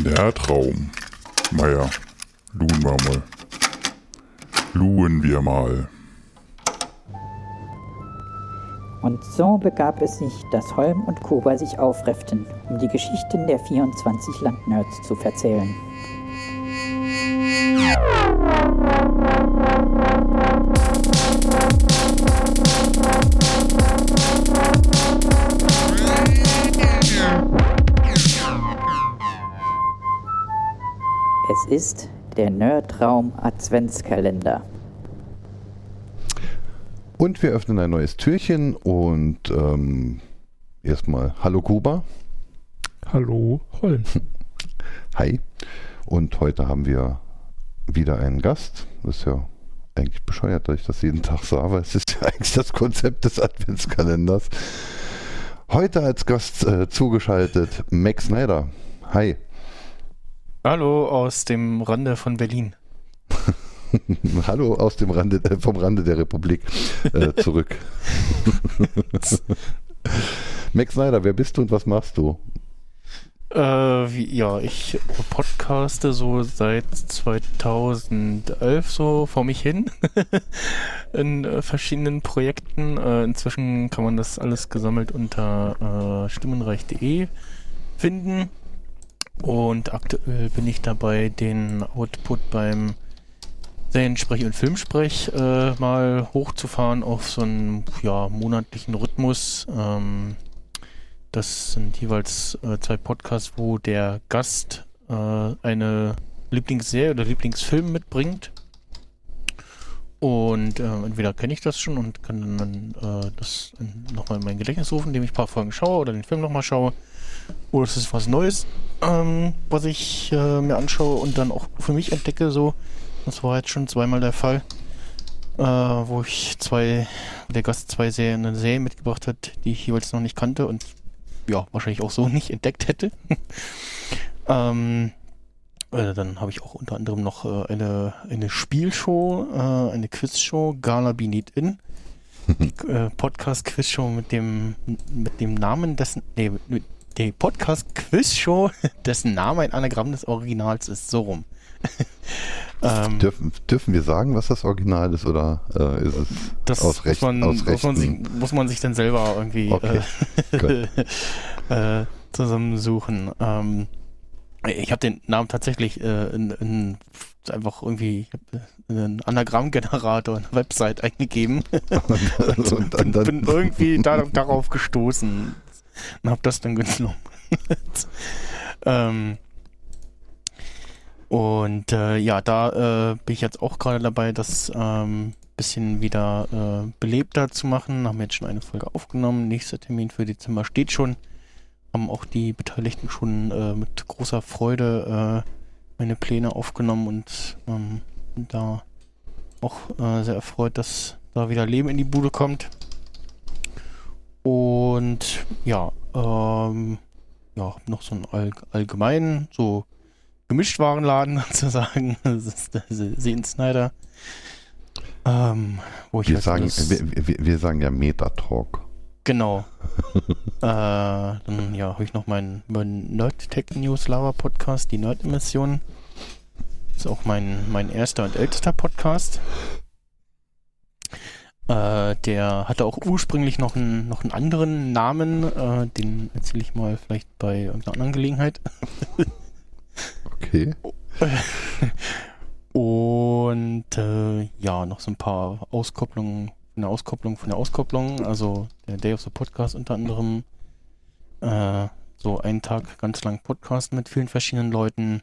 Der Traum. Naja, luhen wir mal. Luhen wir mal. Und so begab es sich, dass Holm und Kuba sich aufrefften, um die Geschichten der 24 Landnerds zu verzählen. Ist der Nerdraum Adventskalender. Und wir öffnen ein neues Türchen und ähm, erstmal Hallo Kuba. Hallo Holm. Hi. Und heute haben wir wieder einen Gast. Das ist ja eigentlich bescheuert, dass ich das jeden Tag sah, aber es ist ja eigentlich das Konzept des Adventskalenders. Heute als Gast äh, zugeschaltet Max Snyder. Hi. Hallo aus dem Rande von Berlin. Hallo aus dem Rande, äh, vom Rande der Republik äh, zurück. Max Snyder, wer bist du und was machst du? Äh, wie, ja, ich podcaste so seit 2011 so vor mich hin in äh, verschiedenen Projekten. Äh, inzwischen kann man das alles gesammelt unter äh, stimmenreich.de finden. Und aktuell bin ich dabei, den Output beim Seriensprech und Filmsprech äh, mal hochzufahren auf so einen ja, monatlichen Rhythmus. Ähm, das sind jeweils äh, zwei Podcasts, wo der Gast äh, eine Lieblingsserie oder Lieblingsfilm mitbringt. Und äh, entweder kenne ich das schon und kann dann äh, das nochmal in mein Gedächtnis rufen, indem ich ein paar Folgen schaue oder den Film nochmal schaue. Oder es ist was Neues, ähm, was ich äh, mir anschaue und dann auch für mich entdecke. So, das war jetzt schon zweimal der Fall, äh, wo ich zwei, der Gast zwei Serien, eine Serie mitgebracht hat, die ich jeweils noch nicht kannte und ja, wahrscheinlich auch so nicht entdeckt hätte. ähm, äh, dann habe ich auch unter anderem noch äh, eine, eine Spielshow, äh, eine Quizshow, Gala Be Need In. äh, Podcast-Quizshow mit dem, mit dem Namen dessen, nee, mit die Podcast-Quiz-Show, dessen Name ein Anagramm des Originals ist, so rum. ähm, dürfen, dürfen wir sagen, was das Original ist oder äh, ist es das aus, Recht, man, aus muss, man sich, muss man sich dann selber irgendwie okay. äh, äh, zusammensuchen. Ähm, ich habe den Namen tatsächlich äh, in, in einfach irgendwie einen Anagrammgenerator, eine Website eingegeben und, und, und bin, bin, irgendwie da, darauf gestoßen und habe das dann genommen. ähm, und äh, ja, da äh, bin ich jetzt auch gerade dabei, das ähm, bisschen wieder äh, belebter zu machen. Haben jetzt schon eine Folge aufgenommen. Nächster Termin für Dezember steht schon. Haben auch die Beteiligten schon äh, mit großer Freude äh, meine Pläne aufgenommen und ähm, da auch äh, sehr erfreut, dass da wieder Leben in die Bude kommt. Und ja, ähm, ja, noch so einen all, allgemeinen, so Gemischtwarenladen sozusagen. Das ist der Seen Snyder. Ähm, wo ich wir, sagen, wir, wir, wir, sagen ja Metatalk. Genau. äh, dann ja, habe ich noch meinen mein Nerd Tech News Lava Podcast, die Nerd-Emission. Ist auch mein, mein erster und ältester Podcast. Äh, der hatte auch ursprünglich noch einen, noch einen anderen Namen. Äh, den erzähle ich mal vielleicht bei irgendeiner anderen Gelegenheit. okay. Und äh, ja, noch so ein paar Auskopplungen, eine Auskopplung von der Auskopplung. Also der Day of the Podcast unter anderem. Äh, so einen Tag ganz lang Podcast mit vielen verschiedenen Leuten.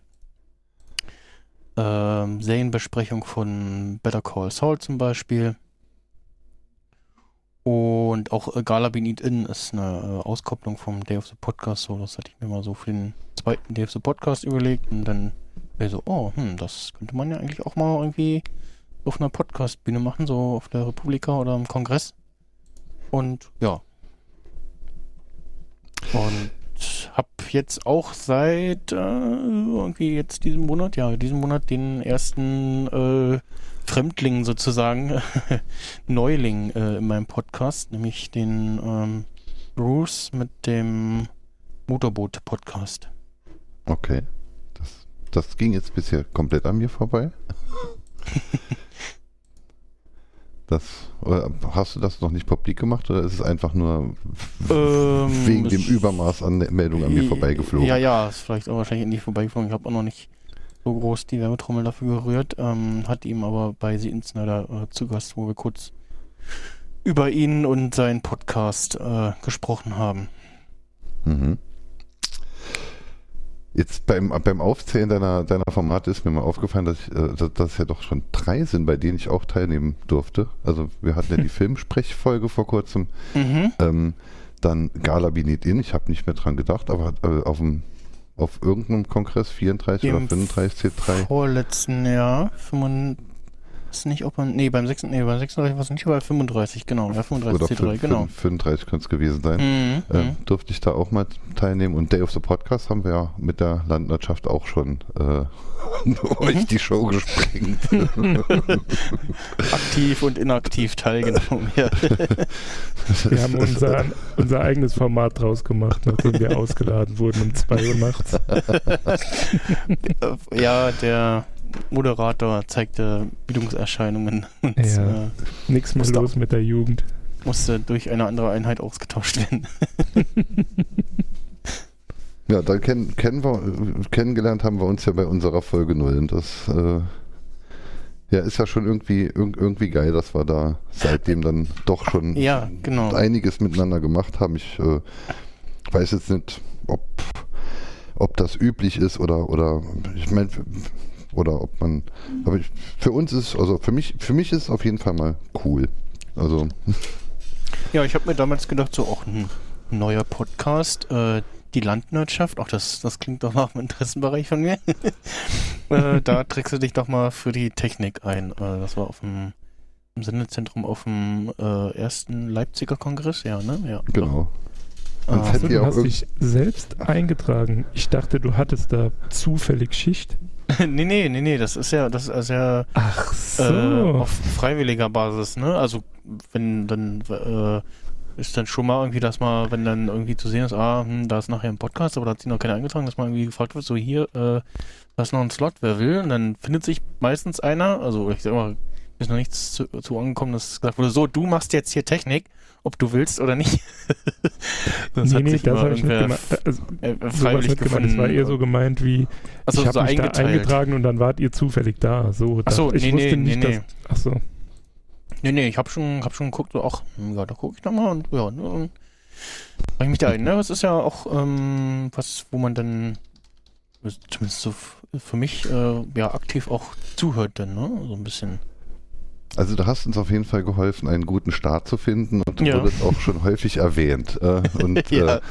Ähm, Serienbesprechung von Better Call Saul zum Beispiel. Und auch äh, Gala Be Need In ist eine äh, Auskopplung vom Day of the Podcast. So, das hatte ich mir mal so für den zweiten Day of the Podcast überlegt. Und dann wäre so, oh, hm, das könnte man ja eigentlich auch mal irgendwie auf einer Podcast-Bühne machen, so auf der Republika oder im Kongress. Und ja. Und hab jetzt auch seit äh, irgendwie jetzt diesem Monat, ja, diesen Monat den ersten äh, Fremdling sozusagen, Neuling äh, in meinem Podcast, nämlich den ähm, Bruce mit dem Motorboot-Podcast. Okay. das ging jetzt bisher komplett an mir vorbei. Das, oder hast du das noch nicht publik gemacht oder ist es einfach nur Ähm, wegen dem Übermaß an Meldungen an mir vorbeigeflogen? Ja, ja, ist vielleicht auch wahrscheinlich nicht vorbeigeflogen. Ich habe auch noch nicht so groß die Werbetrommel dafür gerührt. Ähm, hat ihm aber bei The Insider äh, zu Gast, wo wir kurz über ihn und seinen Podcast äh, gesprochen haben. Mhm. Jetzt beim, beim Aufzählen deiner, deiner Formate ist mir mal aufgefallen, dass, ich, äh, dass, dass es ja doch schon drei sind, bei denen ich auch teilnehmen durfte. Also wir hatten ja die Filmsprechfolge vor kurzem, Mhm. ähm, dann Gala Need In, ich habe nicht mehr dran gedacht, aber äh, auf, dem, auf irgendeinem Kongress 34 Dem oder 35 C3. Vorletzten Jahr, 35, ist nicht, ob man, nee, beim 6, nee, beim 36 war es nicht, aber bei 35, genau, ja, 35 Oder C3, fün- genau. fün- 35 könnte es gewesen sein. Mhm, Äh, mhm. durfte ich da auch mal teilnehmen. Und Day of the Podcast haben wir ja mit der Landwirtschaft auch schon äh, euch die Show gesprengt. Aktiv und inaktiv teilgenommen. Ja. Wir haben unser, unser eigenes Format draus gemacht, nachdem wir ausgeladen wurden um 2 Uhr nachts. ja, der Moderator zeigte Bildungserscheinungen und Ja. äh, Nichts mehr los mit der Jugend. musste durch eine andere Einheit ausgetauscht werden. Ja, dann kennen, kennen wir, äh, kennengelernt haben wir uns ja bei unserer Folge 0. Und das äh, ja, ist ja schon irgendwie, irg- irgendwie geil, dass wir da seitdem dann doch schon Ja, genau. einiges miteinander gemacht haben. Ich äh, weiß jetzt nicht, ob, ob das üblich ist oder, oder ich meine, oder ob man, aber ich, für uns ist, also für mich, für mich ist es auf jeden Fall mal cool. Also, Ja, ich habe mir damals gedacht, so auch ein neuer Podcast, äh, die Landwirtschaft, auch das, das klingt doch nach einem Interessenbereich von mir. äh, da trägst du dich doch mal für die Technik ein. Äh, das war auf dem im Sendezentrum auf dem äh, ersten Leipziger Kongress, ja, ne? Ja. genau. doch. Sonst Ah, hätte So, ja du hast dich selbst eingetragen. Ich dachte, du hattest da zufällig Schicht. nee, nee, nee, nee, das ist ja, das ist ja so. äh, auf freiwilliger Basis, ne? Also wenn dann äh, ist dann schon mal irgendwie, dass mal, wenn dann irgendwie zu sehen ist, ah, hm, da ist nachher ein Podcast, aber da hat sich noch keiner eingetragen, dass mal irgendwie gefragt wird, so hier, äh, da ist noch ein Slot, wer will? Und dann findet sich meistens einer, also ich sag mal, ist noch nichts zu, zu angekommen, dass gesagt wurde, so, du machst jetzt hier Technik, ob du willst oder nicht. das nee, hat nee, sich das habe ich nicht gemeint. Also, äh, sowas freiwillig nicht gemeint. gefunden. Das war eher so gemeint wie, Achso, ich habe so mich da eingeteilt. eingetragen und dann wart ihr zufällig da. So, Ach so, ich nee, wusste nee, nicht, nee, dass... Ach so. Nee, nee, ich hab schon, hab schon geguckt, so, ach, ja, da gucke ich nochmal und ja, ne, trage ich mich da ein, ne? Das ist ja auch ähm, was, wo man dann, zumindest so für mich, äh, ja, aktiv auch zuhört dann, ne? So ein bisschen. Also du hast uns auf jeden Fall geholfen, einen guten Start zu finden und du Ja. wurdest auch schon häufig erwähnt. Äh, und Ja. äh,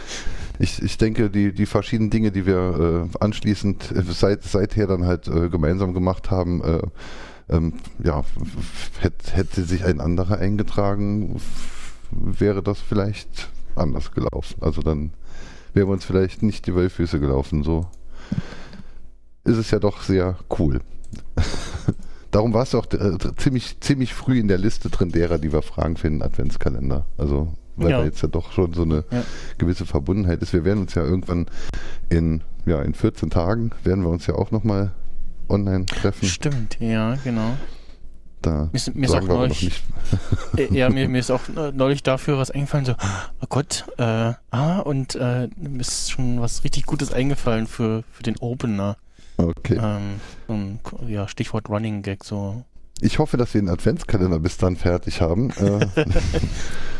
ich, ich denke, die, die verschiedenen Dinge, die wir äh, anschließend seit, seither dann halt gemeinsam gemacht haben, äh, ähm, ja, hätte, hätte sich ein anderer eingetragen, wäre das vielleicht anders gelaufen. Also dann wären wir uns vielleicht nicht die Wölfüße gelaufen. So ist es ja doch sehr cool. Darum warst du auch äh, ziemlich, ziemlich früh in der Liste drin derer, die wir fragen für den Adventskalender. Also, weil Ja. da jetzt ja doch schon so eine Ja. gewisse Verbundenheit ist. Wir werden uns ja irgendwann in, ja, in 14 Tagen werden wir uns ja auch nochmal online treffen. Stimmt, ja, genau. Da Mir ist, mir ist auch sagen wir aber noch neulich, nicht. ja, mir, mir ist auch neulich dafür was eingefallen, so, oh Gott, äh, ah, und äh, mir ist schon was richtig Gutes eingefallen für, für den Opener. Okay. Ähm, ein, ja, Stichwort Running Gag, so. Ich hoffe, dass wir den Adventskalender bis dann fertig haben. Äh,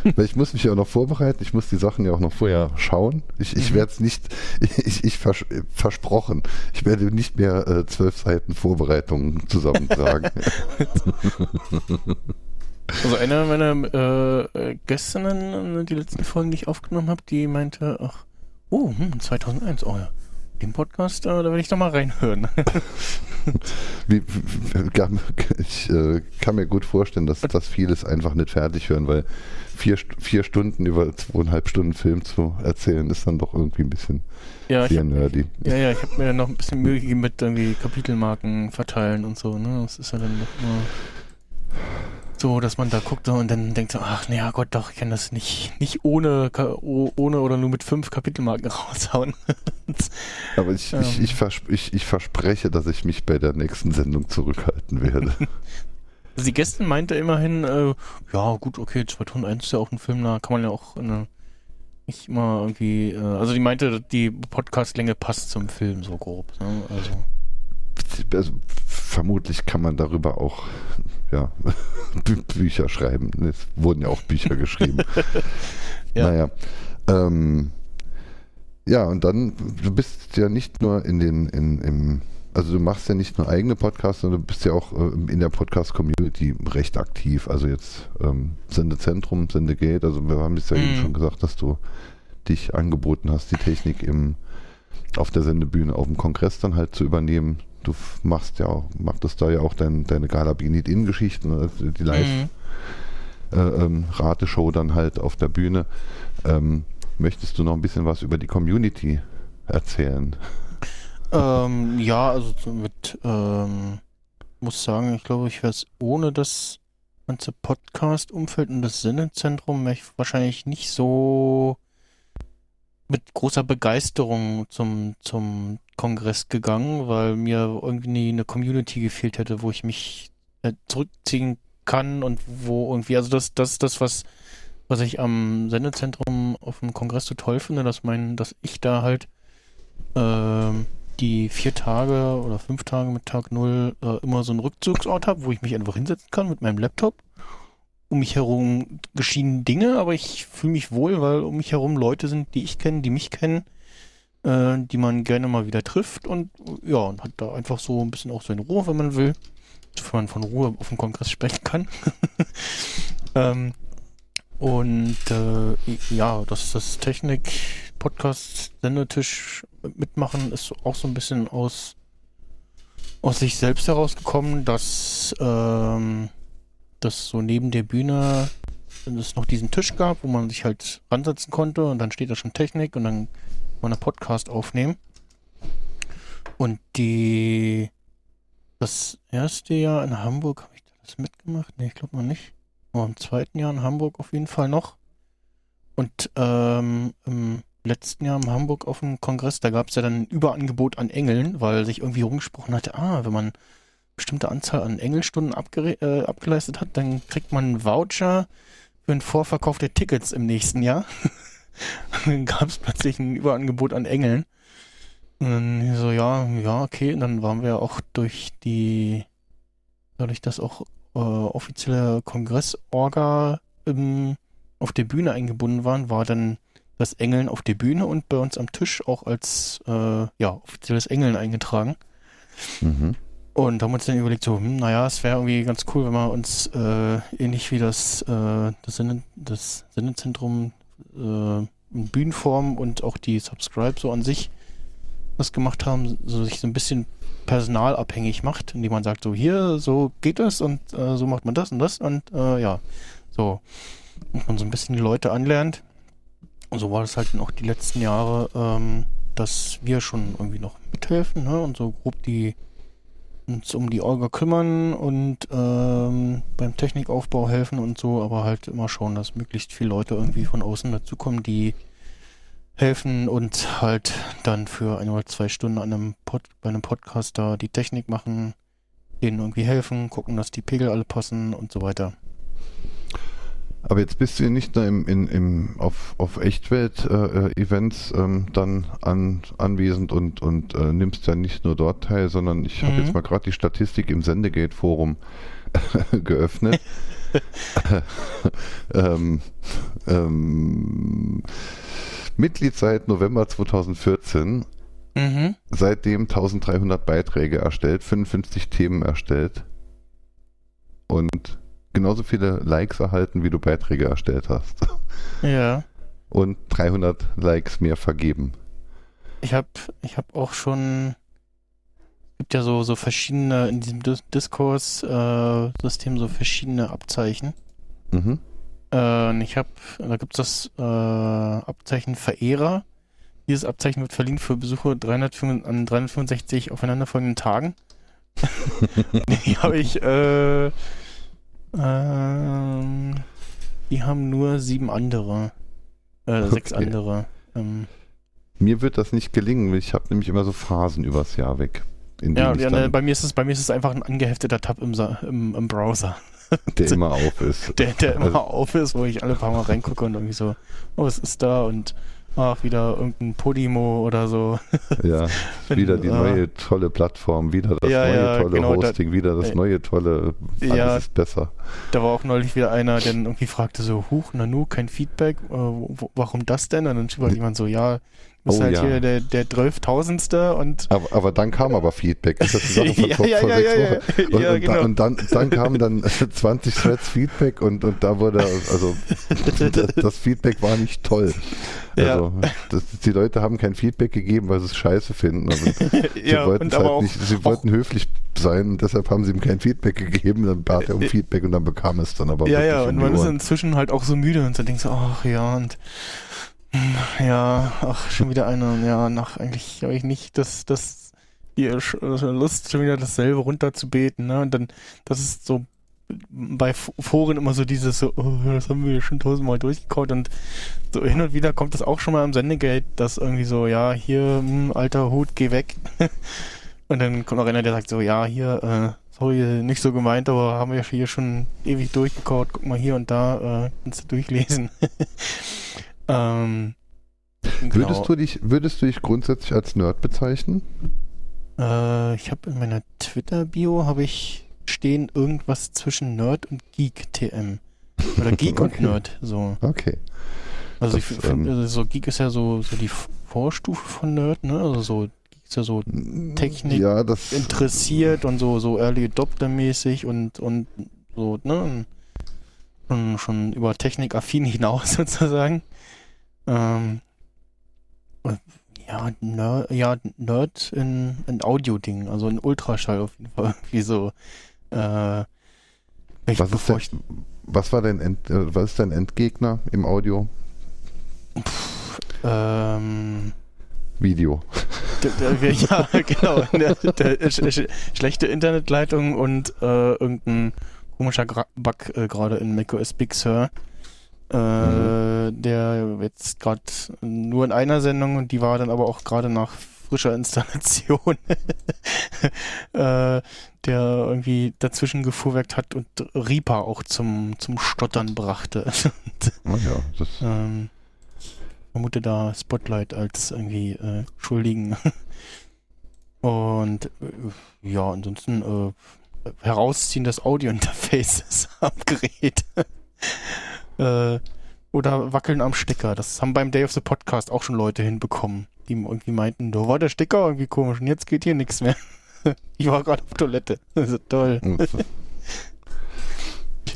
weil ich muss mich ja auch noch vorbereiten. Ich muss die Sachen ja auch noch vorher schauen. Ich, ich Mhm. werde es nicht, ich, ich vers versprochen, ich werde nicht mehr äh, zwölf Seiten Vorbereitungen zusammentragen. Also eine meiner äh, äh, Gästinnen, äh, die letzten Folgen, die ich aufgenommen habe, die meinte, ach, oh, hm, 2001, oh ja, den Podcast, äh, da werde ich doch mal reinhören. Wie, ich äh, kann mir gut vorstellen, dass das vieles einfach nicht fertig hören, weil vier, vier Stunden über zweieinhalb Stunden Film zu erzählen, ist dann doch irgendwie ein bisschen ja, ich sehr hab, nerdy. ja, ja, ich habe mir noch ein bisschen Mühe gegeben mit irgendwie Kapitelmarken verteilen und so, ne? Das ist ja dann noch immer. So, dass man da guckt und dann denkt so, ach, naja Gott, doch, ich kann das nicht, nicht ohne, oh- ohne oder nur mit fünf Kapitelmarken raushauen. Aber ich, ich, Ähm. ich, vers ich, ich verspreche, dass ich mich bei der nächsten Sendung zurückhalten werde. Also die Gästin meinte immerhin, äh, ja gut, okay, 2001 ist ja auch ein Film, da kann man ja auch eine, nicht immer irgendwie, äh, also die meinte, die Podcastlänge passt zum Film so grob. Ne? Also, also, vermutlich kann man darüber auch ja, Bü Bücher schreiben. Es wurden ja auch Bücher geschrieben. Ja. Naja. Ähm, ja, und dann, du bist ja nicht nur in den, in, im, also du machst ja nicht nur eigene Podcasts, sondern du bist ja auch äh, in der Podcast-Community recht aktiv. Also jetzt ähm, Sendezentrum, Sendegate, also wir haben es ja eben Mhm. schon gesagt, dass du dich angeboten hast, die Technik im, auf der Sendebühne, auf dem Kongress dann halt zu übernehmen. Du machst ja auch, machtest da ja auch dein, deine Galabinit-In-Geschichten, also die Live- Mhm. äh, ähm, dann halt auf der Bühne. Ähm, möchtest du noch ein bisschen was über die Community erzählen? Ähm, ja, also so mit, ähm, muss sagen, ich glaube, ich wäre es ohne das ganze Podcast-Umfeld und das Sinnezentrum wahrscheinlich nicht so mit großer Begeisterung zum, zum Kongress gegangen, weil mir irgendwie eine Community gefehlt hätte, wo ich mich äh, zurückziehen kann und wo irgendwie, also das, das ist das, was, was ich am Sendezentrum auf dem Kongress so toll finde, dass mein, dass ich da halt ähm, die vier Tage oder fünf Tage mit Tag Null äh, immer so einen Rückzugsort habe, wo ich mich einfach hinsetzen kann mit meinem Laptop. Um mich herum geschehen Dinge, aber ich fühle mich wohl, weil um mich herum Leute sind, die ich kenne, die mich kennen, äh, die man gerne mal wieder trifft und ja, und hat da einfach so ein bisschen auch seine Ruhe, wenn man will. Wenn man von Ruhe auf dem Kongress sprechen kann. ähm, und äh, ja, dass das Technik-Podcast-Sendetisch mitmachen ist auch so ein bisschen aus, aus sich selbst herausgekommen, dass ähm, dass so neben der Bühne es noch diesen Tisch gab, wo man sich halt ransetzen konnte und dann steht da schon Technik und dann kann man einen Podcast aufnehmen. Und die das erste Jahr in Hamburg habe ich da das mitgemacht? Nee, ich glaube noch nicht. Aber im zweiten Jahr in Hamburg auf jeden Fall noch. Und ähm, im letzten Jahr in Hamburg auf dem Kongress, da gab es ja dann ein Überangebot an Engeln, weil sich irgendwie rumgesprochen hatte, ah, wenn man bestimmte Anzahl an Engelstunden äh, abgeleistet hat, dann kriegt man einen Voucher für einen Vorverkauf der Tickets im nächsten Jahr. dann gab es plötzlich ein Überangebot an Engeln. Und dann so, ja, ja, okay. Und dann waren wir auch durch die, dadurch, dass auch äh, offizielle Kongressorga im, auf der Bühne eingebunden waren, war dann das Engeln auf der Bühne und bei uns am Tisch auch als äh, ja, offizielles Engeln eingetragen. Mhm. Und haben uns dann überlegt, so, hm, naja, es wäre irgendwie ganz cool, wenn wir uns äh, ähnlich wie das, äh, das, Sende, das Sendezentrum äh, in Bühnenform und auch die Subscribe so an sich das gemacht haben, so sich so ein bisschen personalabhängig macht, indem man sagt, so hier, so geht das und äh, so macht man das und das und äh, ja, so, und man so ein bisschen die Leute anlernt. Und so war das halt auch die letzten Jahre, ähm, dass wir schon irgendwie noch mithelfen ne? und so grob die uns um die Orga kümmern und ähm, beim Technikaufbau helfen und so, aber halt immer schauen, dass möglichst viele Leute irgendwie von außen dazukommen, die helfen und halt dann für ein oder zwei Stunden an einem Pod, bei einem Podcast da die Technik machen, denen irgendwie helfen, gucken, dass die Pegel alle passen und so weiter. Aber jetzt bist du nicht nur im, in, im, auf, auf Echtwelt-Events ähm, dann an, anwesend und, und äh, nimmst ja nicht nur dort teil, sondern ich habe Mhm. jetzt mal gerade die Statistik im Sendegate-Forum geöffnet. ähm, ähm, Mitglied seit November 2014, Mhm. seitdem 1300 Beiträge erstellt, 55 Themen erstellt und genauso viele Likes erhalten, wie du Beiträge erstellt hast. Ja. Und 300 Likes mehr vergeben. Ich habe ich hab auch schon, es gibt ja so, so verschiedene, in diesem Dis Diskurs-System so verschiedene Abzeichen. Mhm. Äh, und ich habe, da gibt es das äh, Abzeichen Verehrer. Dieses Abzeichen wird verliehen für Besuche 305, an 365 aufeinanderfolgenden Tagen. Die habe ich äh, Ähm, die haben nur sieben andere. Äh, sechs Okay. andere. Ähm, Mir wird das nicht gelingen. Ich habe nämlich immer so Phasen übers Jahr weg. In ja, ja ne, bei mir ist es bei mir ist es einfach ein angehefteter Tab im, im, im Browser, der immer auf ist. der, der immer Also- auf ist, wo ich alle paar Mal reingucke und irgendwie so, oh, was ist da und ach, wieder irgendein Podimo oder so. Ja, Wenn, wieder die äh, neue tolle Plattform, wieder das Ja, neue ja, tolle genau, da- Hosting, wieder das äh, neue tolle, alles ja. ist besser. Da war auch neulich wieder einer, der irgendwie fragte so, huch, Nanu, kein Feedback, äh, warum das denn? Und dann schrieb halt jemand so, ja, du bist Oh, halt ja. hier der, der 12.000ste und Aber, aber dann kam aber Feedback. Das ist die Sache von ja, vor, ja, vor ja, sechs ja, Wochen. Und, ja, und, genau. da, und dann, dann kamen dann 20 Threads Feedback und, und da wurde, also das, das Feedback war nicht toll. Also das, die Leute haben kein Feedback gegeben, weil sie es scheiße finden. Also, sie wollten halt auch, nicht, sie wollten höflich sein und deshalb haben sie ihm kein Feedback gegeben. Dann bat er um Äh, Feedback und dann bekam es dann aber ja, ja, und man ist inzwischen halt auch so müde und so denkt so, ach ja, und ja, ach, schon wieder einer, ja, nach eigentlich habe ich nicht das, das, die Sch- Lust, schon wieder dasselbe runterzubeten, ne, und dann, das ist so bei Foren immer so dieses so, oh, das haben wir schon tausendmal durchgekaut und so hin und wieder kommt das auch schon mal am Sendegate, dass irgendwie so, ja, hier, hm, alter Hut, geh weg. und dann kommt noch einer, der sagt so, ja, hier, äh, sorry, nicht so gemeint, aber haben wir hier schon ewig durchgekaut, guck mal hier und da, äh, kannst du durchlesen. ähm, genau. Würdest du dich, würdest du dich grundsätzlich als Nerd bezeichnen? Äh, ich habe in meiner Twitter-Bio habe ich stehen irgendwas zwischen Nerd und Geek TM. Oder Geek und Okay. Nerd, so. Okay. Also Das, ich finde, ähm, also so Geek ist ja so, so die Vorstufe von Nerd, ne? Also so Geek ist ja so Technik Ja, das interessiert und so, so Early Adopter-mäßig und, und so, ne? Schon, schon über Technik affin hinaus sozusagen. Ähm, äh, ja, Nerd, ja, Nerd in, in Audio-Dingen, also in Ultraschall auf jeden Fall. Wie so, äh, Was ist ich, was war dein End, äh, was ist dein Endgegner im Audio? ähm, Video. Ja, genau. Der, der, sch, schlechte Internetleitung und äh, irgendein komischer Gra Bug äh, gerade in macOS Big Sur. Äh, Mhm. Der jetzt gerade nur in einer Sendung und die war dann aber auch gerade nach frischer Installation, äh, der irgendwie dazwischen gefuhrwerkt hat und Reaper auch zum, zum Stottern brachte. Oh ja, das, Ähm, vermute da Spotlight als irgendwie äh, Schuldigen. Und äh, ja, ansonsten äh, Herausziehen des Audiointerfaces am Gerät. Äh, oder Wackeln am Stecker. Das haben beim Day of the Podcast auch schon Leute hinbekommen, die irgendwie meinten, da war der Stecker irgendwie komisch und jetzt geht hier nichts mehr. ich war gerade auf Toilette. Also toll.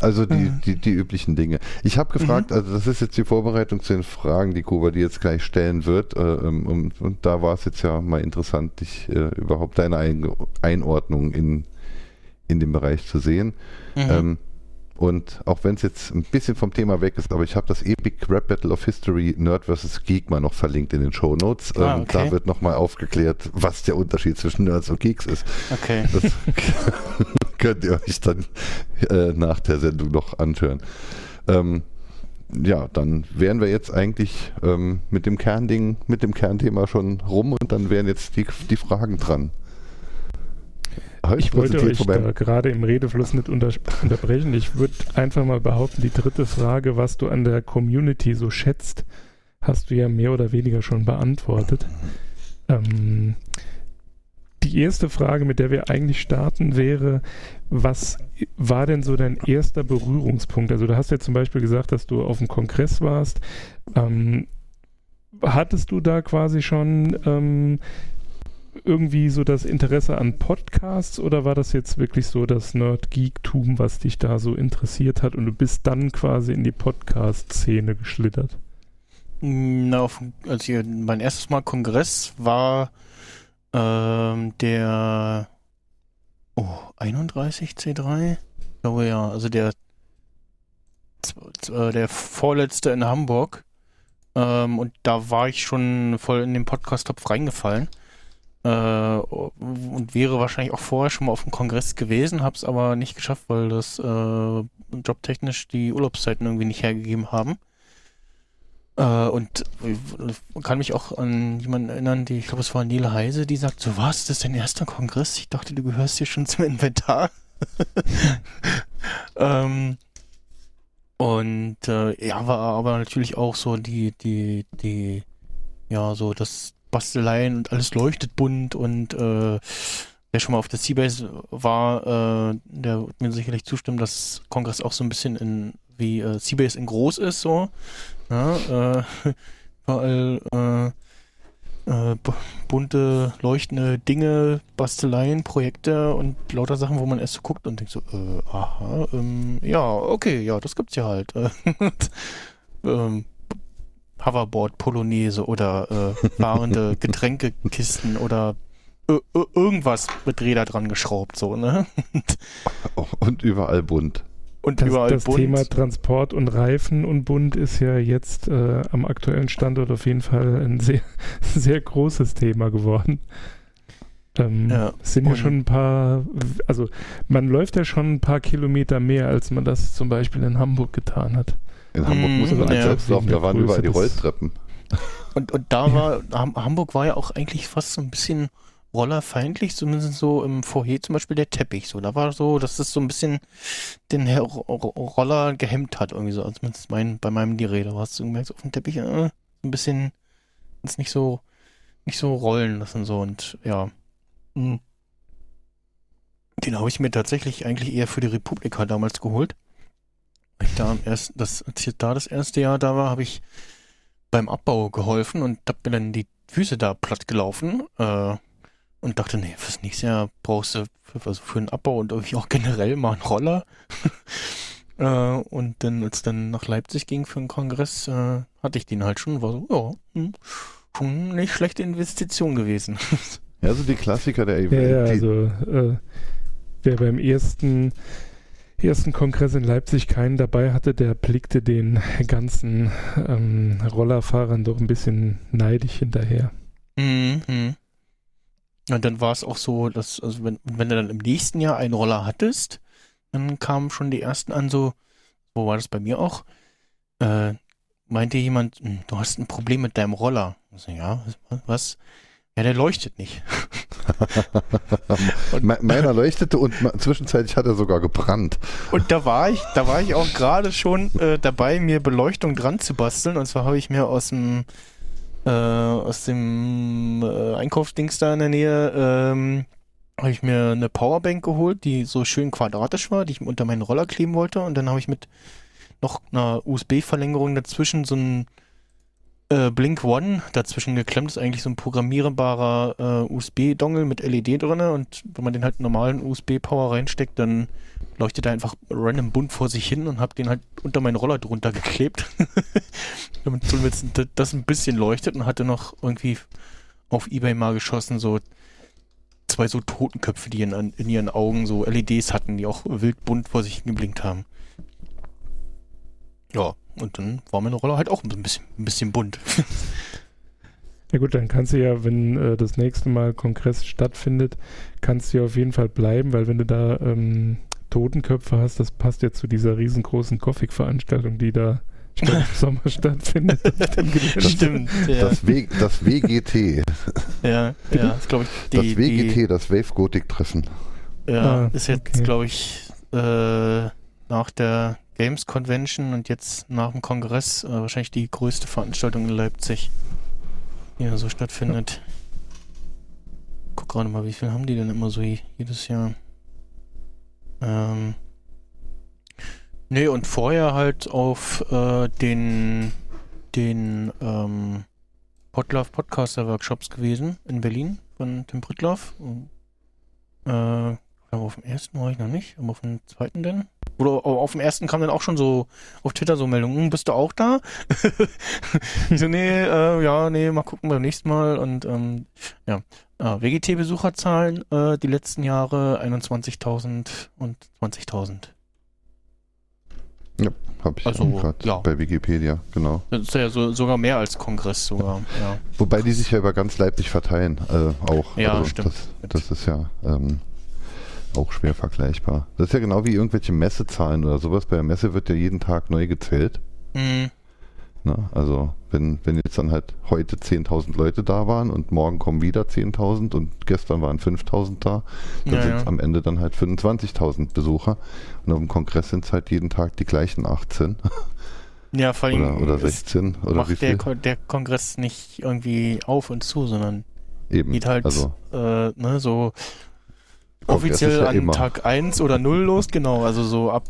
Also die, Mhm. die, die üblichen Dinge. Ich habe gefragt, also das ist jetzt die Vorbereitung zu den Fragen, die Kuba dir jetzt gleich stellen wird. Äh, ähm, und, und da war es jetzt ja mal interessant, dich äh, überhaupt deine Ein Einordnung in, in dem Bereich zu sehen. Mhm. Ähm, und auch wenn es jetzt ein bisschen vom Thema weg ist, aber ich habe das Epic Rap Battle of History Nerd vs. Geek mal noch verlinkt in den Show Notes. Ah, ähm, okay. Da wird nochmal aufgeklärt, was der Unterschied zwischen Nerds und Geeks ist. okay. Das könnt ihr euch dann äh, nach der Sendung noch anhören. Ähm, ja, dann wären wir jetzt eigentlich ähm, mit dem Kernding, mit dem Kernthema schon rum und dann wären jetzt die, die Fragen dran. Heute Ich wollte euch da gerade im Redefluss nicht unter unterbrechen. Ich würde einfach mal behaupten, die dritte Frage, was du an der Community so schätzt, hast du ja mehr oder weniger schon beantwortet. Ähm, die erste Frage, mit der wir eigentlich starten, wäre, was war denn so dein erster Berührungspunkt? Also du hast ja zum Beispiel gesagt, dass du auf dem Kongress warst. Ähm, hattest du da quasi schon ähm, irgendwie so das Interesse an Podcasts oder war das jetzt wirklich so das Nerd-Geektum, was dich da so interessiert hat und du bist dann quasi in die Podcast-Szene geschlittert? Na, auf, als hier mein erstes Mal Kongress war ähm, der oh, 31 C3? Ich glaube ja, also der äh, der vorletzte in Hamburg. Ähm, und da war ich schon voll in den Podcast-Topf reingefallen. Äh, und wäre wahrscheinlich auch vorher schon mal auf dem Kongress gewesen, habe es aber nicht geschafft, weil das äh, jobtechnisch die Urlaubszeiten irgendwie nicht hergegeben haben. Äh, und kann mich auch an jemanden erinnern, die, ich glaube, es war Neil Heise, die sagt, so was, das ist dein erster Kongress? Ich dachte, du gehörst hier schon zum Inventar. ähm, und äh, ja, war aber natürlich auch so die, die, die, ja, so das Basteleien und alles leuchtet bunt und äh, wer schon mal auf der Seabase war, äh, der wird mir sicherlich zustimmen, dass Kongress auch so ein bisschen in wie äh, Seabase in groß ist, so. Ja, äh, überall äh, äh, bunte, leuchtende Dinge, Basteleien, Projekte und lauter Sachen, wo man erst so guckt und denkt so, äh, aha, ähm, ja, okay, ja, das gibt's ja halt. ähm, Hoverboard Polonaise oder äh, fahrende Getränkekisten oder irgendwas mit Räder dran geschraubt, so, ne? und überall bunt. Und das, überall das bunt. Thema Transport und Reifen und bunt ist ja jetzt äh, am aktuellen Standort auf jeden Fall ein sehr, sehr großes Thema geworden. Ähm, ja, es sind ja schon ein paar, also man läuft ja schon ein paar Kilometer mehr, als man das zum Beispiel in Hamburg getan hat. In Hamburg mm, muss man ja. selbst laufen, da waren überall die Rolltreppen. Und, und da war, Hamburg war ja auch eigentlich fast so ein bisschen rollerfeindlich, zumindest so im Vorher zum Beispiel der Teppich. So, da war so, dass das so ein bisschen den Roller gehemmt hat, irgendwie so, als zumindest mein, bei meinem die Rede. Hast du gemerkt, auf dem Teppich äh, ein bisschen es nicht so, nicht so rollen lassen so und ja. Hm. Den habe ich mir tatsächlich eigentlich eher für die Republika damals geholt. Ich da am ersten, das, als ich da das erste Jahr da war, habe ich beim Abbau geholfen und habe mir dann die Füße da platt gelaufen. Äh, und dachte, nee, fürs nächste Jahr brauchst du für, also für einen Abbau und irgendwie auch generell mal einen Roller. äh, und dann, als dann nach Leipzig ging für einen Kongress, äh, hatte ich den halt schon, war so, ja, hm, schon nicht schlechte Investition gewesen. ja, also die Klassiker der Event. Ja, also äh, wer beim ersten ersten Kongress in Leipzig keinen dabei hatte, der blickte den ganzen ähm, Rollerfahrern doch ein bisschen neidisch hinterher. Mhm. Und dann war es auch so, dass, also wenn, wenn du dann im nächsten Jahr einen Roller hattest, dann kamen schon die ersten an, so, wo war das bei mir auch? Äh, meinte jemand, hm, du hast ein Problem mit deinem Roller. So, ja, was? Ja, der leuchtet nicht. Meiner leuchtete und zwischenzeitlich hat er sogar gebrannt. Und da war ich, da war ich auch gerade schon äh, dabei, mir Beleuchtung dran zu basteln. Und zwar habe ich mir aus dem äh, aus dem äh, Einkaufsdings da in der Nähe ähm, habe ich mir eine Powerbank geholt, die so schön quadratisch war, die ich unter meinen Roller kleben wollte. Und dann habe ich mit noch einer USB-Verlängerung dazwischen so ein äh, Blink One dazwischen geklemmt. Ist eigentlich so ein programmierbarer äh, USB-Dongle mit LED drin. Und wenn man den halt normalen USB-Power reinsteckt, dann leuchtet er einfach random bunt vor sich hin und habe den halt unter meinen Roller drunter geklebt. Damit das ein bisschen leuchtet und hatte noch irgendwie auf Ebay mal geschossen, so zwei so Totenköpfe, die in, in ihren Augen so LEDs hatten, die auch wild bunt vor sich geblinkt haben. Ja, und dann war meine Rolle halt auch ein bisschen, ein bisschen bunt. Ja gut, dann kannst du ja, wenn äh, das nächste Mal Kongress stattfindet, kannst du ja auf jeden Fall bleiben, weil wenn du da ähm, Totenköpfe hast, das passt ja zu dieser riesengroßen Gothic-Veranstaltung, die da im Sommer stattfindet. das, Stimmt. Ja. Das, w, das WGT. Ja, ja das glaube ich. Die, das WGT, die, das Wave Gothic Treffen. Ja, ah, ist jetzt, okay. glaube ich, äh, nach der Games Convention und jetzt nach dem Kongress äh, wahrscheinlich die größte Veranstaltung in Leipzig, die ja so stattfindet. Ja. Guck gerade mal, wie viel haben die denn immer so jedes Jahr? Ähm, nee, und vorher halt auf äh, den, den ähm, Podlove Podcaster Workshops gewesen in Berlin von Tim Brittloff. Äh, auf dem ersten war ich noch nicht, aber auf dem zweiten denn. Oder auf dem ersten kam dann auch schon so auf Twitter so Meldungen, hm, bist du auch da? ich so, nee, äh, ja, nee, mal gucken beim nächsten Mal. Und ähm, ja, äh, WGT-Besucherzahlen äh, die letzten Jahre 21.000 und 20.000. Ja, habe ich Also, gerade ja. bei Wikipedia, genau. Das ist ja so, sogar mehr als Kongress sogar. Ja. Wobei die sich ja über ganz Leipzig verteilen, äh, auch. Ja, also stimmt. Das, das ist ja ähm, auch schwer vergleichbar. Das ist ja genau wie irgendwelche Messezahlen oder sowas. Bei der Messe wird ja jeden Tag neu gezählt. Mhm. Ne? Also wenn, wenn jetzt dann halt heute 10.000 Leute da waren und morgen kommen wieder 10.000 und gestern waren 5.000 da, dann Ja, sind es ja. am Ende dann halt 25.000 Besucher. Und auf dem Kongress sind es halt jeden Tag die gleichen 18 Ja, vor allem oder, oder es 16 oder macht der. Ko- der Kongress nicht irgendwie auf und zu, sondern Eben. geht halt also äh, ne, so offiziell ja an immer. Tag 1 oder 0 los, genau, also so ab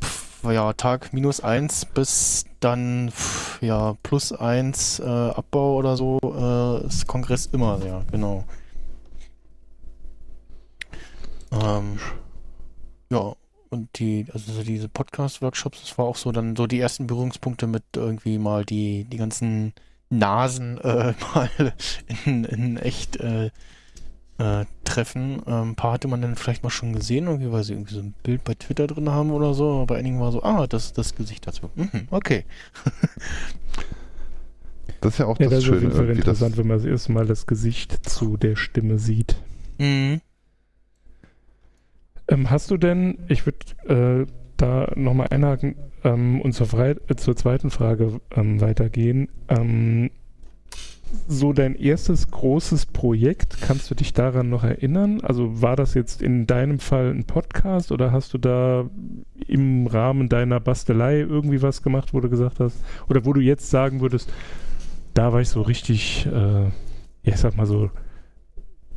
ja, Tag minus 1 bis dann ja plus 1 äh, Abbau oder so äh, ist Kongress immer, ja, genau. Ähm, ja, und die, also so diese Podcast-Workshops, das war auch so dann so die ersten Berührungspunkte mit irgendwie mal die, die ganzen Nasen äh, mal in, in echt äh, äh, treffen. Ähm, ein paar hatte man dann vielleicht mal schon gesehen, irgendwie, weil sie irgendwie so ein Bild bei Twitter drin haben oder so. Aber bei einigen war so, ah, das ist das Gesicht dazu. Mhm, okay. das ist ja auch Ja, das das ist auf Schöne jeden Fall interessant, wenn man das erste Mal das Gesicht zu der Stimme sieht. Mhm. Ähm, hast du denn, ich würde äh, da nochmal einhaken ähm, und zur, Frei äh, zur zweiten Frage ähm, weitergehen. Ähm, so dein erstes großes Projekt, kannst du dich daran noch erinnern? Also war das jetzt in deinem Fall ein Podcast oder hast du da im Rahmen deiner Bastelei irgendwie was gemacht, wo du gesagt hast, oder wo du jetzt sagen würdest, da war ich so richtig, äh, ich sag mal so,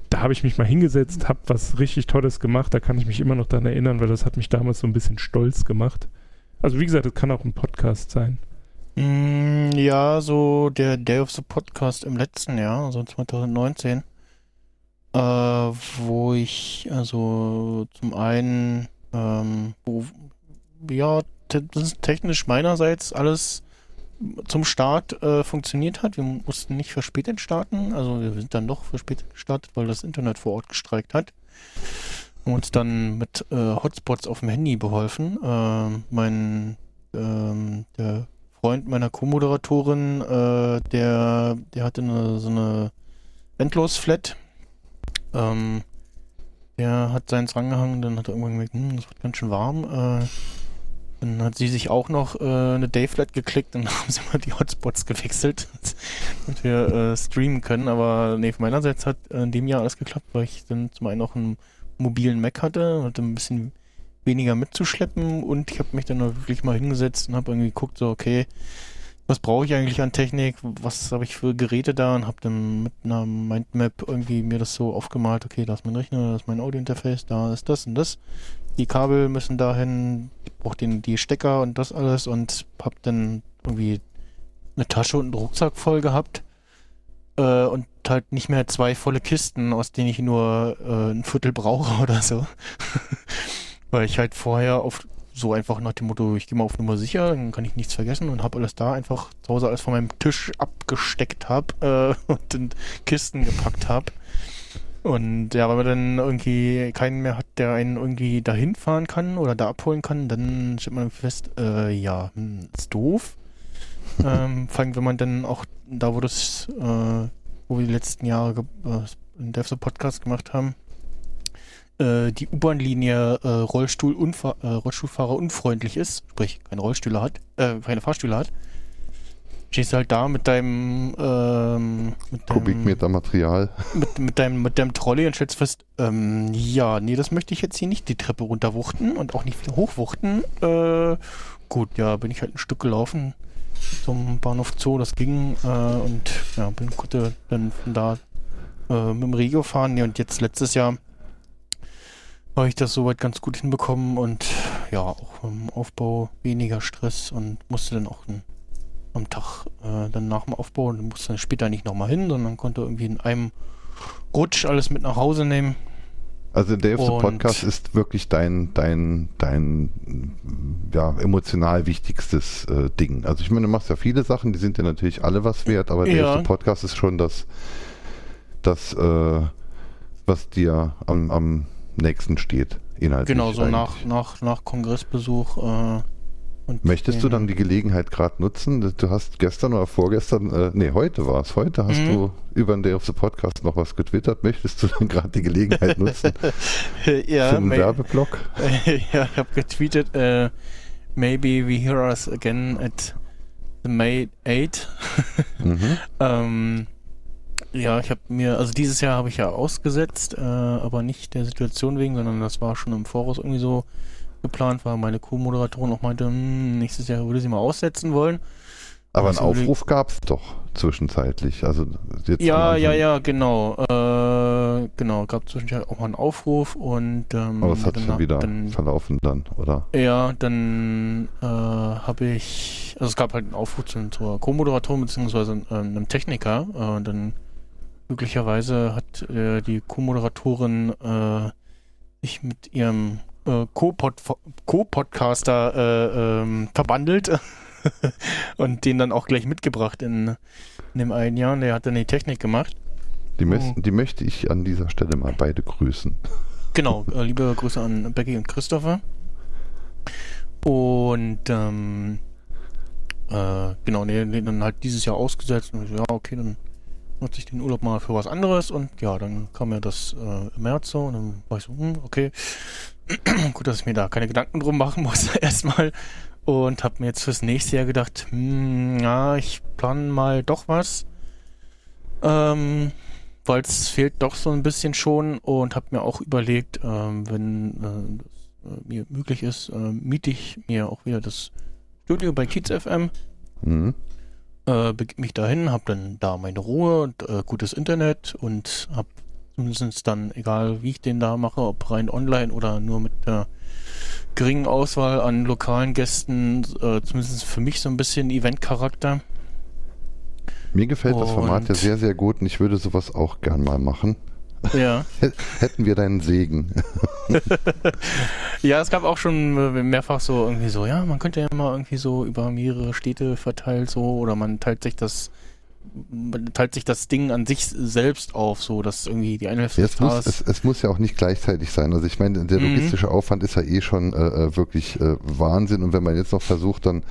da habe ich mich mal hingesetzt, habe was richtig Tolles gemacht, da kann ich mich immer noch daran erinnern, weil das hat mich damals so ein bisschen stolz gemacht. Also wie gesagt, es kann auch ein Podcast sein. Mm, Ja, so der Day of the Podcast im letzten Jahr, also 2019, äh, wo ich also zum einen, ähm, wo, ja, technisch meinerseits alles zum Start äh, funktioniert hat. Wir mussten nicht verspätet starten, also wir sind dann doch verspätet gestartet, weil das Internet vor Ort gestreikt hat. Haben uns dann mit äh, Hotspots auf dem Handy beholfen. Ähm, mein ähm, der Freund meiner Co-Moderatorin, äh, der, der hatte eine, so eine Endlos-Flat. Ähm, der hat seins rangehangen, dann hat er irgendwann gemerkt, hm, das wird ganz schön warm. Äh, dann hat sie sich auch noch äh, eine Dayflat geklickt und dann haben sie mal die Hotspots gewechselt, damit wir äh, streamen können. Aber nee, von meinerseits hat in dem Jahr alles geklappt, weil ich dann zum einen auch einen mobilen Mac hatte, hatte ein bisschen weniger mitzuschleppen und ich habe mich dann wirklich mal hingesetzt und habe irgendwie geguckt, so okay, was brauche ich eigentlich an Technik, was habe ich für Geräte da und habe dann mit einer Mindmap irgendwie mir das so aufgemalt, okay, da ist mein Rechner, da ist mein Audiointerface, da ist das und das. Die Kabel müssen dahin, ich brauche die Stecker und das alles und habe dann irgendwie eine Tasche und einen Rucksack voll gehabt äh, und halt nicht mehr zwei volle Kisten, aus denen ich nur äh, ein Viertel brauche oder so. Weil ich halt vorher auf so einfach nach dem Motto, ich gehe mal auf Nummer sicher, dann kann ich nichts vergessen und habe alles da einfach zu Hause alles von meinem Tisch abgesteckt habe äh, und in Kisten gepackt habe. Und ja, weil man dann irgendwie keinen mehr hat, der einen irgendwie dahin fahren kann oder da abholen kann, dann stellt man fest, äh, ja, hm, ist doof. ähm, vor allem, wenn man dann auch da, wo das, äh, wo wir die letzten Jahre äh, in Dev so Podcast gemacht haben, äh, die U-Bahn-Linie äh, Rollstuhl äh, Rollstuhlfahrer unfreundlich ist, sprich keine Rollstühle hat, äh, keine Fahrstühle hat, stehst du halt da mit deinem, ähm, mit deinem Kubikmeter Material. mit, mit deinem mit deinem Trolley und stellst fest, ähm, ja, nee, das möchte ich jetzt hier nicht die Treppe runterwuchten und auch nicht viel hochwuchten. Äh, gut, ja, bin ich halt ein Stück gelaufen zum Bahnhof Zoo, das ging äh, und ja, bin konnte dann von da äh, mit dem Regio fahren. Nee, und jetzt letztes Jahr habe ich das soweit ganz gut hinbekommen und ja, auch im Aufbau weniger Stress und musste dann auch ein, am Tag äh, dann nach dem Aufbau und musste dann später nicht nochmal hin, sondern konnte irgendwie in einem Rutsch alles mit nach Hause nehmen. Also the Und- Podcast ist wirklich dein, dein, dein ja, emotional wichtigstes äh, Ding. Also ich meine, du machst ja viele Sachen, die sind dir natürlich alle was wert, aber Ja. Dave the Podcast ist schon das, das äh, was dir am, am nächsten steht, inhaltlich. Genau, so nach, nach, nach Kongressbesuch äh, Und Möchtest du dann die Gelegenheit gerade nutzen? Du hast gestern oder vorgestern, äh, nee, heute war es, heute hast Mhm. du über den Day of the Podcast noch was getwittert. Möchtest du dann gerade die Gelegenheit nutzen ja, für einen Werbeblock? ja, ich habe getweetet, äh, maybe we hear us again at the May 8. Mhm. ähm, ja, ich habe mir, also dieses Jahr habe ich ja ausgesetzt, äh, aber nicht der Situation wegen, sondern das war schon im Voraus irgendwie so geplant, weil meine Co-Moderatorin auch meinte, hm, nächstes Jahr würde sie mal aussetzen wollen. Aber einen Aufruf gab es doch zwischenzeitlich. Also jetzt Ja, ja, ja, genau. Äh, genau, gab zwischendurch auch mal einen Aufruf und ähm, Aber es hat schon wieder dann, verlaufen dann, oder? Ja, dann äh, habe ich, also es gab halt einen Aufruf zu- zur Co-Moderatorin beziehungsweise äh, einem Techniker. Äh, und dann glücklicherweise hat äh, die Co-Moderatorin äh, sich mit ihrem äh, Co-Pod- Co-Podcaster äh, ähm, verbandelt und den dann auch gleich mitgebracht in, in dem einen Jahr. Und der hat dann die Technik gemacht. Die, Oh. die möchte ich an dieser Stelle mal beide grüßen. Genau, äh, liebe Grüße an Becky und Christopher. Und ähm, äh, genau, nee, nee, dann halt dieses Jahr ausgesetzt und ich ja, okay, dann nutze ich den Urlaub mal für was anderes und ja, dann kam ja das äh, im März so und dann war ich so, hm, okay, gut, dass ich mir da keine Gedanken drum machen muss erstmal und habe mir jetzt fürs nächste Jahr gedacht, hm, ja, ich plane mal doch was, ähm, weil es fehlt doch so ein bisschen schon und habe mir auch überlegt, ähm, wenn äh, das äh, mir möglich ist, äh, miete ich mir auch wieder das Studio bei Kiez FM, Mhm. Äh, begib mich dahin, habe dann da meine Ruhe und äh, gutes Internet und habe zumindest dann, egal wie ich den da mache, ob rein online oder nur mit der geringen Auswahl an lokalen Gästen, äh, zumindest für mich so ein bisschen Eventcharakter. Mir gefällt das Format ja sehr, sehr gut und ich würde sowas auch gern mal machen. Ja. Hätten wir deinen Segen. Ja, es gab auch schon äh, mehrfach so irgendwie so, ja, man könnte ja mal irgendwie so über mehrere Städte verteilt so oder man teilt sich das teilt sich das Ding an sich selbst auf, so dass irgendwie die eine Hälfte des Es muss, es, es muss ja auch nicht gleichzeitig sein. Also ich meine, der Mhm. logistische Aufwand ist ja eh schon äh, äh, wirklich äh, Wahnsinn. Und wenn man jetzt noch versucht, dann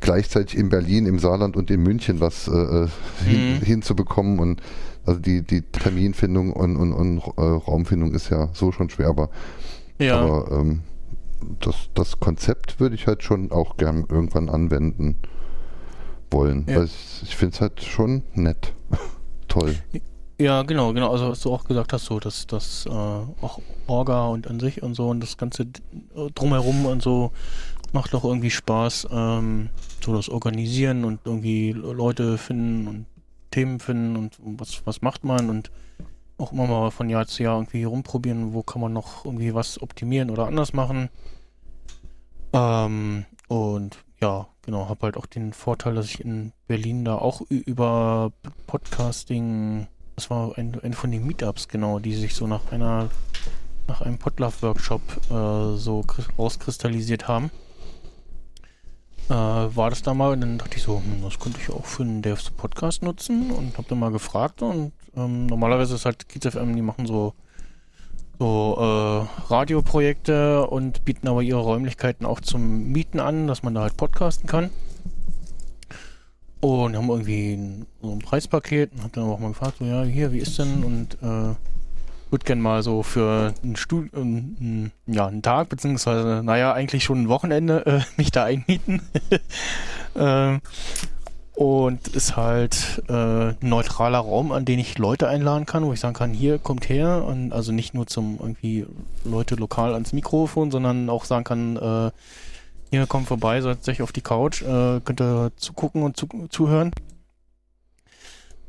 gleichzeitig in Berlin, im Saarland und in München was äh, äh, hin, Mhm. hinzubekommen und also die, die Terminfindung und, und, und äh, Raumfindung ist ja so schon schwer, aber, ja, aber ähm, das, das Konzept würde ich halt schon auch gern irgendwann anwenden wollen. Ja. Weil ich, ich finde es halt schon nett. Toll. ja, genau, genau, also was du auch gesagt hast, so, dass das äh, auch Orga und an sich und so und das ganze äh, drumherum und so macht doch irgendwie Spaß, ähm, so das Organisieren und irgendwie Leute finden und Themen finden und was, was macht man und auch immer mal von Jahr zu Jahr irgendwie rumprobieren, wo kann man noch irgendwie was optimieren oder anders machen. Ähm, und ja, genau, habe halt auch den Vorteil, dass ich in Berlin da auch über Podcasting, das war ein, ein von den Meetups, genau, die sich so nach einer, nach einem Podlove-Workshop äh, so kri- rauskristallisiert haben. Äh, war das da mal und dann dachte ich so, hm, das könnte ich auch für einen Devs Podcast nutzen und habe dann mal gefragt und ähm, normalerweise ist halt Kiez FM, die machen so so äh, Radioprojekte und bieten aber ihre Räumlichkeiten auch zum Mieten an, dass man da halt podcasten kann. Und haben irgendwie so ein Preispaket und hab dann auch mal gefragt, so ja, hier, wie ist denn? Und äh, würde gerne mal so für ein Stu ein, ein, ja, einen Tag, beziehungsweise, naja, eigentlich schon ein Wochenende äh, mich da einmieten. ähm, und ist halt äh, ein neutraler Raum, an den ich Leute einladen kann, wo ich sagen kann, hier kommt her und also nicht nur zum irgendwie Leute lokal ans Mikrofon, sondern auch sagen kann, äh, hier kommt vorbei, setzt euch auf die Couch, äh, könnt ihr zugucken und zu zuhören.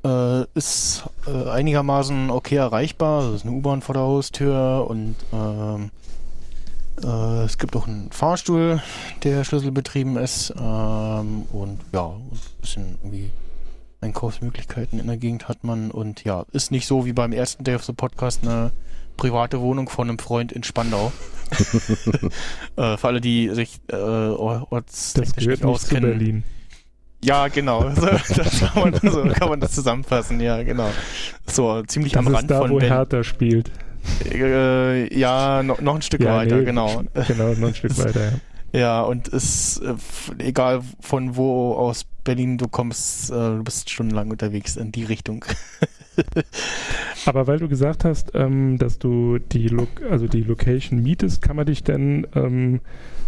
Äh, ist äh, einigermaßen okay erreichbar. Also es ist eine U-Bahn vor der Haustür und ähm, äh, es gibt auch einen Fahrstuhl, der schlüsselbetrieben ist. Ähm, und ja, ein bisschen irgendwie Einkaufsmöglichkeiten in der Gegend hat man. Und ja, ist nicht so wie beim ersten Day of the Podcast eine private Wohnung von einem Freund in Spandau. äh, für alle, die sich äh, ortstechnisch nicht nicht zu auskennen. Berlin. Ja, genau. So, das kann man, so kann man das zusammenfassen, ja, genau. So, ziemlich Das am ist Rand da, von wo Berlin. Hertha spielt. Äh, ja, no, noch ein Stück Ja, weiter, nee, genau. Genau, noch ein Stück weiter. Ja. Ja, und es äh, egal von wo aus Berlin du kommst, äh, du bist stundenlang unterwegs in die Richtung. Aber weil du gesagt hast, ähm, dass du die, Lo also die Location mietest, kann man dich denn ähm,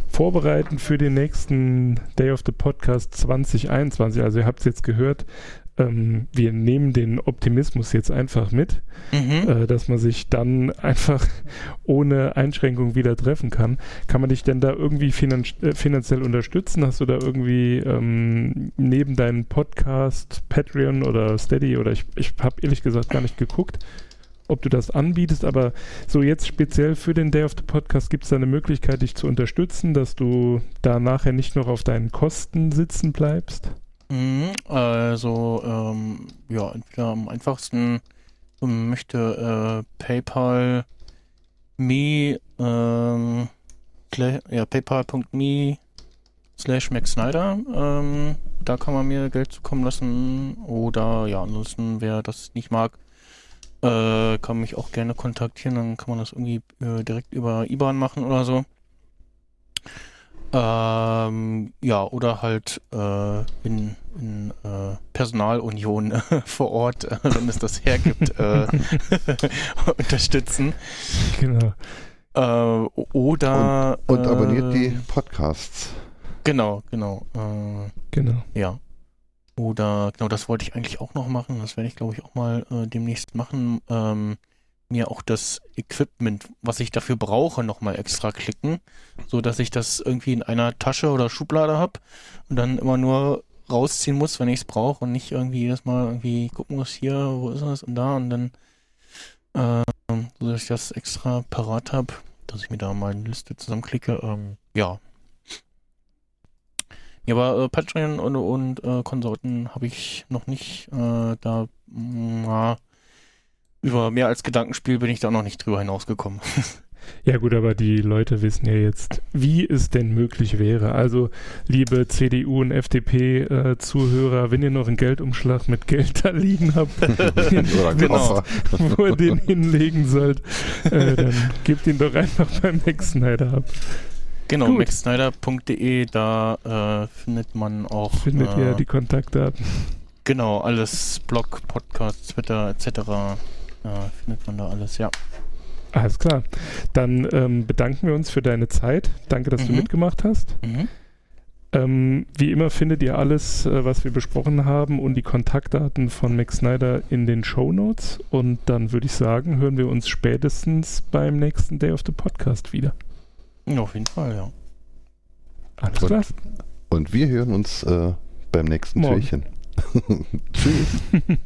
vorbereiten für den nächsten Day of the Podcast 2021? Also ihr habt es jetzt gehört, ähm, wir nehmen den Optimismus jetzt einfach mit, Mhm. äh, dass man sich dann einfach ohne Einschränkung wieder treffen kann. Kann man dich denn da irgendwie finan äh, finanziell unterstützen? Hast du da irgendwie ähm, neben deinem Podcast, Patreon oder Steady oder ich, ich habe ehrlich gesagt gar nicht geguckt, ob du das anbietest, aber so jetzt speziell für den Day of the Podcast gibt es da eine Möglichkeit, dich zu unterstützen, dass du da nachher nicht noch auf deinen Kosten sitzen bleibst? Mhm, Also, ähm, ja, entweder am einfachsten möchte äh, PayPal me, ähm, ja, paypal.me slash Max Snyder, ähm, da kann man mir Geld zukommen lassen oder ja, ansonsten, wer das nicht mag, äh, kann mich auch gerne kontaktieren, dann kann man das irgendwie äh, direkt über IBAN machen oder so. Ähm, ja, oder halt äh, in, in äh, Personalunion äh, vor Ort, äh, wenn es das hergibt, äh, unterstützen. Genau. Äh, oder Und abonniert die Podcasts. Genau, genau. Äh, Genau. ja. Oder genau, das wollte ich eigentlich auch noch machen. Das werde ich, glaube ich, auch mal äh, demnächst machen. Ähm, mir auch das Equipment, was ich dafür brauche, nochmal extra klicken, so dass ich das irgendwie in einer Tasche oder Schublade habe und dann immer nur rausziehen muss, wenn ich es brauche und nicht irgendwie jedes Mal irgendwie gucken muss, hier, wo ist das und da und dann, ähm, so dass ich das extra parat habe, dass ich mir da mal eine Liste zusammenklicke. Ähm, ja. Ja, aber äh, Patreon und, und äh, Konsorten habe ich noch nicht. Äh, da ja, über mehr als Gedankenspiel bin ich da noch nicht drüber hinausgekommen. Ja gut, aber die Leute wissen ja jetzt, wie es denn möglich wäre. Also, liebe CDU und FDP-Zuhörer, wenn ihr noch einen Geldumschlag mit Geld da liegen habt, Oder Genau. Wo ihr den hinlegen sollt, äh, dann gebt ihn doch einfach beim Max Snyder ab. Genau, maxsnyder.de, da äh, findet man auch Findet äh, ihr die Kontaktdaten. genau alles, Blog, Podcast, Twitter etc. Äh, findet man da alles, ja. Alles klar. Dann ähm, bedanken wir uns für deine Zeit. Danke, dass du Mhm. mitgemacht hast. Mhm. Ähm, wie immer findet ihr alles, äh, was wir besprochen haben und die Kontaktdaten von Max Snyder in den Show Notes. Und dann würde ich sagen, hören wir uns spätestens beim nächsten Day of the Podcast wieder. Auf jeden Fall, ja. Alles Und- klar. Und wir hören uns äh, beim nächsten Morgen. Türchen. Tschüss.